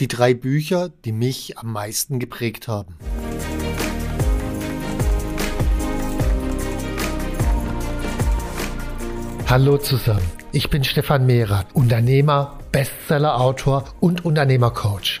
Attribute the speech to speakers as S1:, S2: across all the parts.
S1: Die drei Bücher, die mich am meisten geprägt haben. Hallo zusammen, ich bin Stefan Mehrer, Unternehmer, Bestseller-Autor und Unternehmercoach.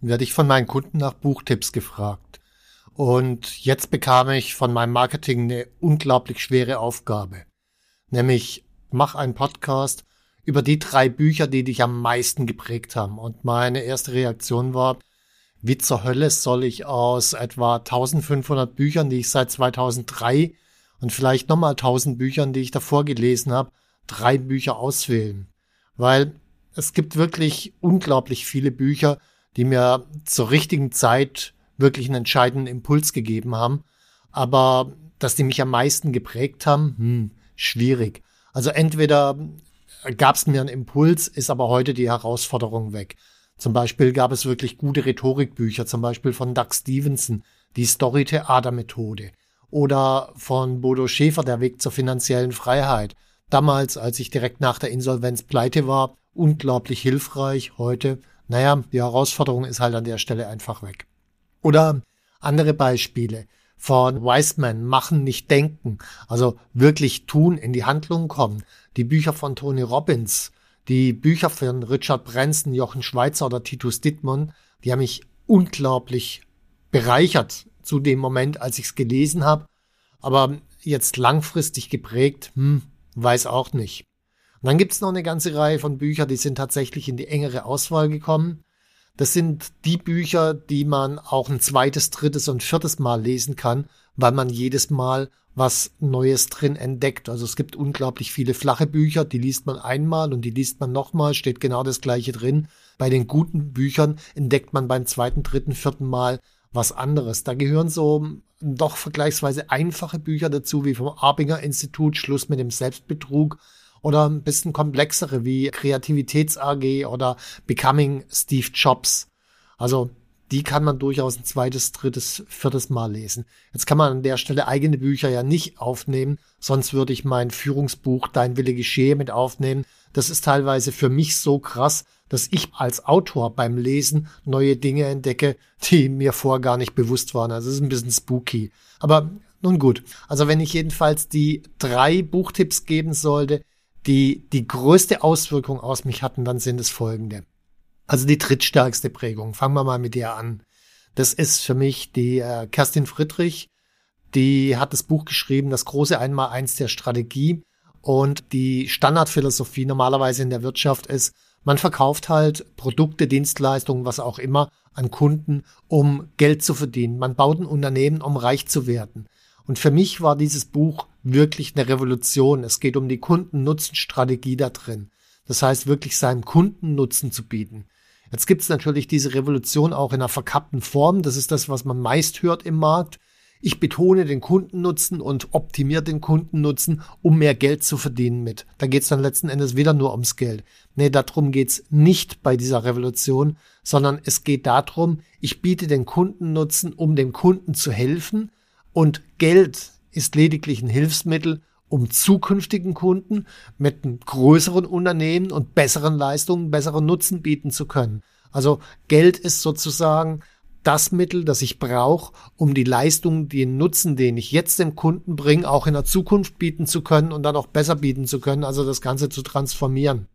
S1: werde ich von meinen Kunden nach Buchtipps gefragt. Und jetzt bekam ich von meinem Marketing eine unglaublich schwere Aufgabe. Nämlich, mach einen Podcast über die drei Bücher, die dich am meisten geprägt haben. Und meine erste Reaktion war, wie zur Hölle soll ich aus etwa 1500 Büchern, die ich seit 2003 und vielleicht nochmal 1000 Büchern, die ich davor gelesen habe, drei Bücher auswählen? Weil es gibt wirklich unglaublich viele Bücher, die mir zur richtigen Zeit wirklich einen entscheidenden Impuls gegeben haben. Aber dass die mich am meisten geprägt haben, hm, schwierig. Also entweder gab es mir einen Impuls, ist aber heute die Herausforderung weg. Zum Beispiel gab es wirklich gute Rhetorikbücher, zum Beispiel von Doug Stevenson, die Story-Theater-Methode. Oder von Bodo Schäfer, der Weg zur finanziellen Freiheit. Damals, als ich direkt nach der Insolvenz pleite war, unglaublich hilfreich. Heute naja, die Herausforderung ist halt an der Stelle einfach weg. Oder andere Beispiele von Wiseman, machen, nicht denken, also wirklich tun, in die Handlung kommen. Die Bücher von Tony Robbins, die Bücher von Richard Branson, Jochen Schweizer oder Titus Dittmann, die haben mich unglaublich bereichert zu dem Moment, als ich es gelesen habe. Aber jetzt langfristig geprägt, hm, weiß auch nicht. Und dann gibt's noch eine ganze Reihe von Büchern, die sind tatsächlich in die engere Auswahl gekommen. Das sind die Bücher, die man auch ein zweites, drittes und viertes Mal lesen kann, weil man jedes Mal was Neues drin entdeckt. Also es gibt unglaublich viele flache Bücher, die liest man einmal und die liest man nochmal, steht genau das gleiche drin. Bei den guten Büchern entdeckt man beim zweiten, dritten, vierten Mal was anderes. Da gehören so doch vergleichsweise einfache Bücher dazu, wie vom Abinger Institut, Schluss mit dem Selbstbetrug oder ein bisschen komplexere wie Kreativitäts AG oder Becoming Steve Jobs. Also die kann man durchaus ein zweites, drittes, viertes Mal lesen. Jetzt kann man an der Stelle eigene Bücher ja nicht aufnehmen, sonst würde ich mein Führungsbuch Dein Wille geschehe mit aufnehmen. Das ist teilweise für mich so krass, dass ich als Autor beim Lesen neue Dinge entdecke, die mir vorher gar nicht bewusst waren. Also es ist ein bisschen spooky. Aber nun gut. Also wenn ich jedenfalls die drei Buchtipps geben sollte, die die größte Auswirkung aus mich hatten, dann sind es folgende. Also die drittstärkste Prägung. Fangen wir mal mit der an. Das ist für mich die äh, Kerstin Friedrich. Die hat das Buch geschrieben, das große Einmaleins der Strategie. Und die Standardphilosophie normalerweise in der Wirtschaft ist, man verkauft halt Produkte, Dienstleistungen, was auch immer an Kunden, um Geld zu verdienen. Man baut ein Unternehmen, um reich zu werden. Und für mich war dieses Buch wirklich eine Revolution. Es geht um die Kundennutzenstrategie da drin. Das heißt, wirklich seinem Kunden Nutzen zu bieten. Jetzt gibt es natürlich diese Revolution auch in einer verkappten Form. Das ist das, was man meist hört im Markt. Ich betone den Kundennutzen und optimiere den Kundennutzen, um mehr Geld zu verdienen mit. Da geht es dann letzten Endes wieder nur ums Geld. Nee, darum geht's nicht bei dieser Revolution, sondern es geht darum, ich biete den Kundennutzen, um dem Kunden zu helfen, und Geld ist lediglich ein Hilfsmittel, um zukünftigen Kunden mit einem größeren Unternehmen und besseren Leistungen besseren Nutzen bieten zu können. Also Geld ist sozusagen das Mittel, das ich brauche, um die Leistung, den Nutzen, den ich jetzt dem Kunden bringe, auch in der Zukunft bieten zu können und dann auch besser bieten zu können, also das Ganze zu transformieren.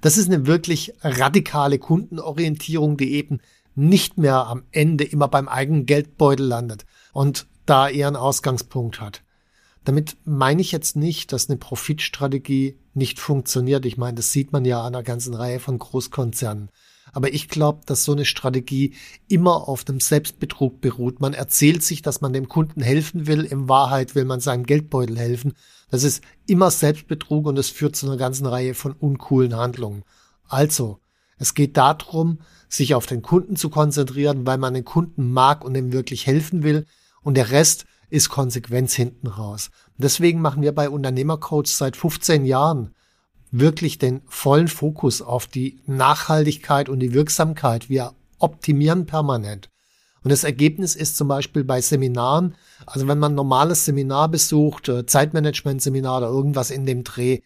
S1: Das ist eine wirklich radikale Kundenorientierung, die eben nicht mehr am Ende immer beim eigenen Geldbeutel landet und da einen Ausgangspunkt hat. Damit meine ich jetzt nicht, dass eine Profitstrategie nicht funktioniert. Ich meine, das sieht man ja an einer ganzen Reihe von Großkonzernen. Aber ich glaube, dass so eine Strategie immer auf dem Selbstbetrug beruht. Man erzählt sich, dass man dem Kunden helfen will. In Wahrheit will man seinem Geldbeutel helfen. Das ist immer Selbstbetrug und es führt zu einer ganzen Reihe von uncoolen Handlungen. Also, es geht darum, sich auf den Kunden zu konzentrieren, weil man den Kunden mag und ihm wirklich helfen will. Und der Rest ist Konsequenz hinten raus. Deswegen machen wir bei Unternehmercoach seit 15 Jahren wirklich den vollen Fokus auf die Nachhaltigkeit und die Wirksamkeit. Wir optimieren permanent. Und das Ergebnis ist zum Beispiel bei Seminaren, also wenn man ein normales Seminar besucht, äh, Zeitmanagement-Seminar oder irgendwas in dem Dreh,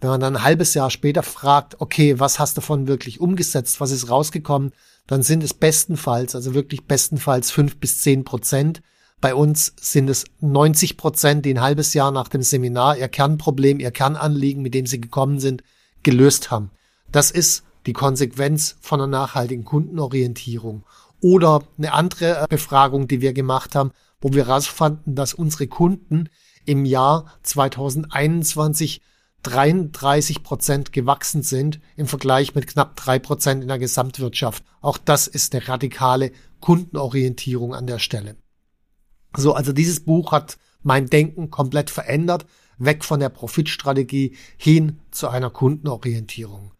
S1: wenn man dann ein halbes Jahr später fragt, okay, was hast du davon wirklich umgesetzt, was ist rausgekommen, dann sind es bestenfalls, also wirklich bestenfalls fünf bis zehn Prozent. Bei uns sind es 90 Prozent, die ein halbes Jahr nach dem Seminar ihr Kernproblem, ihr Kernanliegen, mit dem sie gekommen sind, gelöst haben. Das ist die Konsequenz von einer nachhaltigen Kundenorientierung. Oder eine andere Befragung, die wir gemacht haben, wo wir herausfanden, dass unsere Kunden im Jahr 2021 33 Prozent gewachsen sind im Vergleich mit knapp drei Prozent in der Gesamtwirtschaft. Auch das ist eine radikale Kundenorientierung an der Stelle. So, also dieses Buch hat mein Denken komplett verändert, weg von der Profitstrategie hin zu einer Kundenorientierung.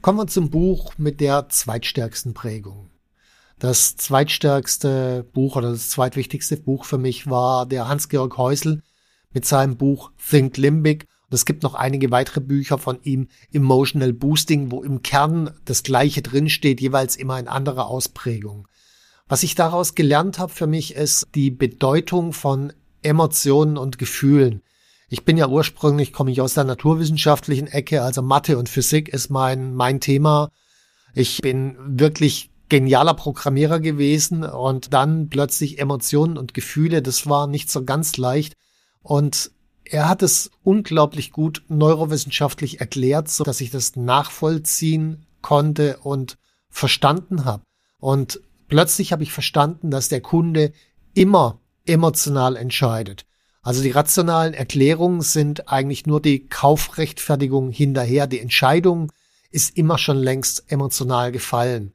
S1: Kommen wir zum Buch mit der zweitstärksten Prägung. Das zweitstärkste Buch oder das zweitwichtigste Buch für mich war der Hans-Georg Häusl mit seinem Buch Think Limbic. Und es gibt noch einige weitere Bücher von ihm, Emotional Boosting, wo im Kern das Gleiche drinsteht, jeweils immer in anderer Ausprägung. Was ich daraus gelernt habe für mich ist die Bedeutung von Emotionen und Gefühlen. Ich bin ja ursprünglich, komme ich aus der naturwissenschaftlichen Ecke, also Mathe und Physik ist mein, mein Thema. Ich bin wirklich genialer Programmierer gewesen und dann plötzlich Emotionen und Gefühle, das war nicht so ganz leicht. Und er hat es unglaublich gut neurowissenschaftlich erklärt, so dass ich das nachvollziehen konnte und verstanden habe. Und Plötzlich habe ich verstanden, dass der Kunde immer emotional entscheidet. Also die rationalen Erklärungen sind eigentlich nur die Kaufrechtfertigung hinterher. Die Entscheidung ist immer schon längst emotional gefallen.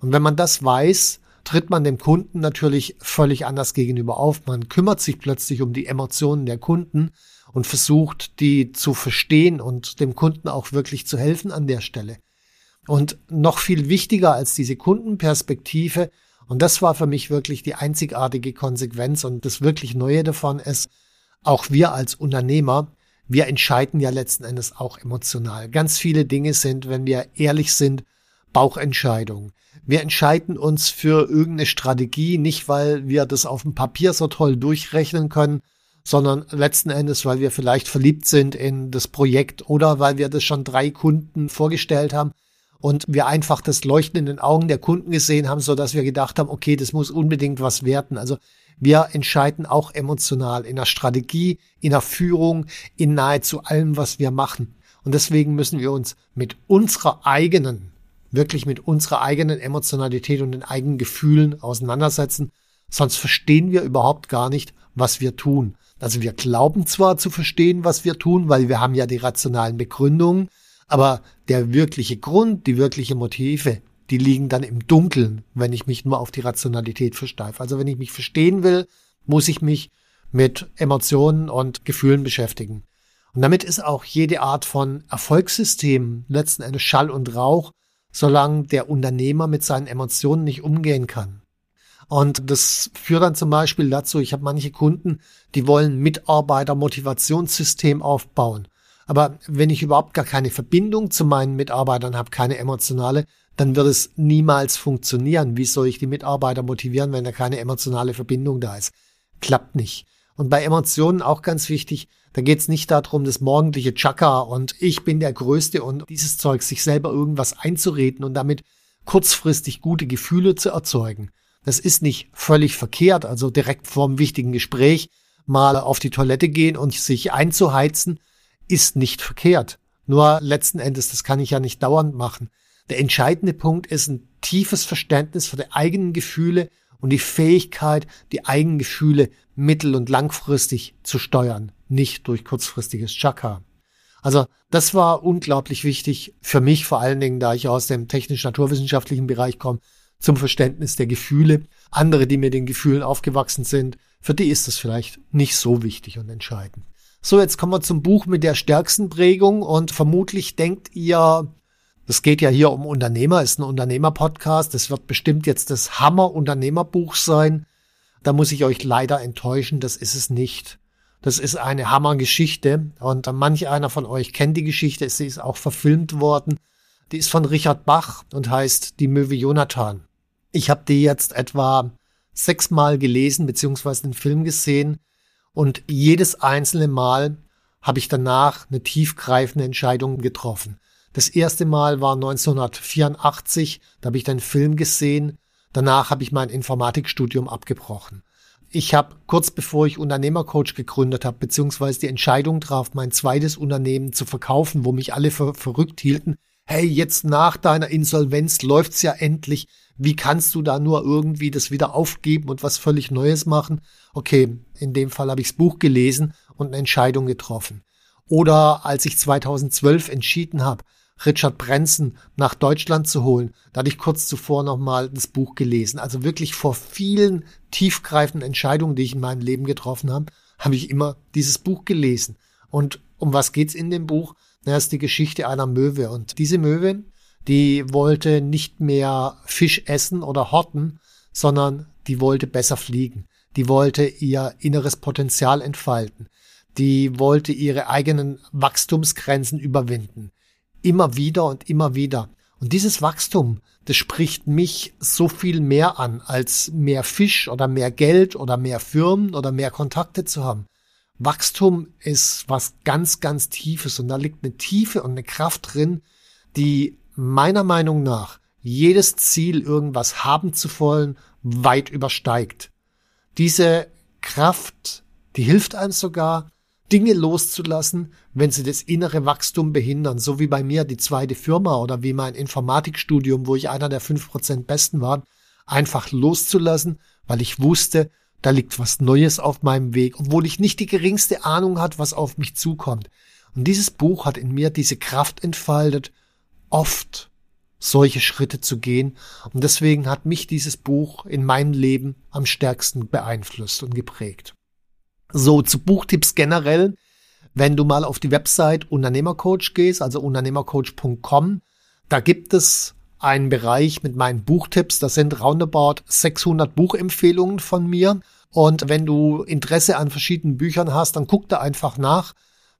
S1: Und wenn man das weiß, tritt man dem Kunden natürlich völlig anders gegenüber auf. Man kümmert sich plötzlich um die Emotionen der Kunden und versucht, die zu verstehen und dem Kunden auch wirklich zu helfen an der Stelle. Und noch viel wichtiger als diese Kundenperspektive, und das war für mich wirklich die einzigartige Konsequenz und das wirklich Neue davon ist, auch wir als Unternehmer, wir entscheiden ja letzten Endes auch emotional. Ganz viele Dinge sind, wenn wir ehrlich sind, Bauchentscheidungen. Wir entscheiden uns für irgendeine Strategie, nicht weil wir das auf dem Papier so toll durchrechnen können, sondern letzten Endes, weil wir vielleicht verliebt sind in das Projekt oder weil wir das schon drei Kunden vorgestellt haben und wir einfach das Leuchten in den Augen der Kunden gesehen haben, so dass wir gedacht haben, okay, das muss unbedingt was werten. Also wir entscheiden auch emotional in der Strategie, in der Führung, in nahezu allem, was wir machen. Und deswegen müssen wir uns mit unserer eigenen, wirklich mit unserer eigenen Emotionalität und den eigenen Gefühlen auseinandersetzen. Sonst verstehen wir überhaupt gar nicht, was wir tun. Also wir glauben zwar zu verstehen, was wir tun, weil wir haben ja die rationalen Begründungen, aber der wirkliche Grund, die wirkliche Motive, die liegen dann im Dunkeln, wenn ich mich nur auf die Rationalität versteife. Also wenn ich mich verstehen will, muss ich mich mit Emotionen und Gefühlen beschäftigen. Und damit ist auch jede Art von Erfolgssystem letzten Endes Schall und Rauch, solange der Unternehmer mit seinen Emotionen nicht umgehen kann. Und das führt dann zum Beispiel dazu, ich habe manche Kunden, die wollen Mitarbeiter-Motivationssystem aufbauen. Aber wenn ich überhaupt gar keine Verbindung zu meinen Mitarbeitern habe, keine emotionale, dann wird es niemals funktionieren. Wie soll ich die Mitarbeiter motivieren, wenn da keine emotionale Verbindung da ist? Klappt nicht. Und bei Emotionen auch ganz wichtig, da geht es nicht darum, das morgendliche Chaka und ich bin der Größte und dieses Zeug, sich selber irgendwas einzureden und damit kurzfristig gute Gefühle zu erzeugen. Das ist nicht völlig verkehrt, also direkt vorm wichtigen Gespräch mal auf die Toilette gehen und sich einzuheizen ist nicht verkehrt. Nur letzten Endes, das kann ich ja nicht dauernd machen. Der entscheidende Punkt ist, ein tiefes Verständnis für die eigenen Gefühle und die Fähigkeit, die eigenen Gefühle mittel- und langfristig zu steuern, nicht durch kurzfristiges Chakra. Also das war unglaublich wichtig für mich, vor allen Dingen, da ich aus dem technisch-naturwissenschaftlichen Bereich komme, zum Verständnis der Gefühle. Andere, die mit den Gefühlen aufgewachsen sind, für die ist das vielleicht nicht so wichtig und entscheidend. So, jetzt kommen wir zum Buch mit der stärksten Prägung und vermutlich denkt ihr, das geht ja hier um Unternehmer, ist ein Unternehmer-Podcast. Das wird bestimmt jetzt das Hammer-Unternehmerbuch sein. Da muss ich euch leider enttäuschen, das ist es nicht. Das ist eine Hammergeschichte und manch einer von euch kennt die Geschichte. Sie ist auch verfilmt worden. Die ist von Richard Bach und heißt Die Möwe Jonathan. Ich habe die jetzt etwa sechsmal gelesen beziehungsweise den Film gesehen und jedes einzelne Mal habe ich danach eine tiefgreifende Entscheidung getroffen. Das erste Mal war 1984, da habe ich den Film gesehen. Danach habe ich mein Informatikstudium abgebrochen. Ich habe kurz bevor ich Unternehmercoach gegründet habe, beziehungsweise die Entscheidung traf, mein zweites Unternehmen zu verkaufen, wo mich alle für verrückt hielten. Hey, jetzt nach deiner Insolvenz läuft's ja endlich. Wie kannst du da nur irgendwie das wieder aufgeben und was völlig Neues machen? Okay, in dem Fall habe ich das Buch gelesen und eine Entscheidung getroffen. Oder als ich 2012 entschieden habe, Richard Branson nach Deutschland zu holen. Da hatte ich kurz zuvor nochmal das Buch gelesen. Also wirklich vor vielen tiefgreifenden Entscheidungen, die ich in meinem Leben getroffen habe, habe ich immer dieses Buch gelesen. Und um was geht's in dem Buch? Na, ist die Geschichte einer Möwe. Und diese Möwe, die wollte nicht mehr Fisch essen oder horten, sondern die wollte besser fliegen. Die wollte ihr inneres Potenzial entfalten. Die wollte ihre eigenen Wachstumsgrenzen überwinden immer wieder und immer wieder. Und dieses Wachstum, das spricht mich so viel mehr an, als mehr Fisch oder mehr Geld oder mehr Firmen oder mehr Kontakte zu haben. Wachstum ist was ganz, ganz Tiefes und da liegt eine Tiefe und eine Kraft drin, die meiner Meinung nach jedes Ziel, irgendwas haben zu wollen, weit übersteigt. Diese Kraft, die hilft einem sogar, Dinge loszulassen, wenn sie das innere Wachstum behindern, so wie bei mir die zweite Firma oder wie mein Informatikstudium, wo ich einer der fünf Prozent Besten war, einfach loszulassen, weil ich wusste, da liegt was Neues auf meinem Weg, obwohl ich nicht die geringste Ahnung hat, was auf mich zukommt. Und dieses Buch hat in mir diese Kraft entfaltet, oft solche Schritte zu gehen. Und deswegen hat mich dieses Buch in meinem Leben am stärksten beeinflusst und geprägt. So, zu Buchtipps generell. Wenn du mal auf die Website Unternehmercoach gehst, also unternehmercoach.com, da gibt es einen Bereich mit meinen Buchtipps. Das sind roundabout 600 Buchempfehlungen von mir. Und wenn du Interesse an verschiedenen Büchern hast, dann guck da einfach nach.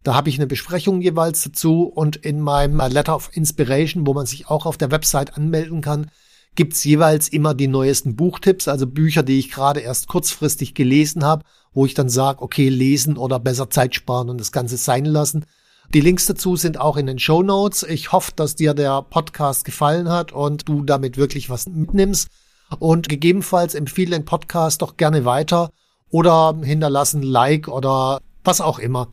S1: Da habe ich eine Besprechung jeweils dazu und in meinem Letter of Inspiration, wo man sich auch auf der Website anmelden kann, gibt's jeweils immer die neuesten Buchtipps, also Bücher, die ich gerade erst kurzfristig gelesen habe, wo ich dann sage, okay, lesen oder besser Zeit sparen und das Ganze sein lassen. Die Links dazu sind auch in den Show Notes. Ich hoffe, dass dir der Podcast gefallen hat und du damit wirklich was mitnimmst. Und gegebenenfalls empfehle den Podcast doch gerne weiter oder hinterlassen Like oder was auch immer.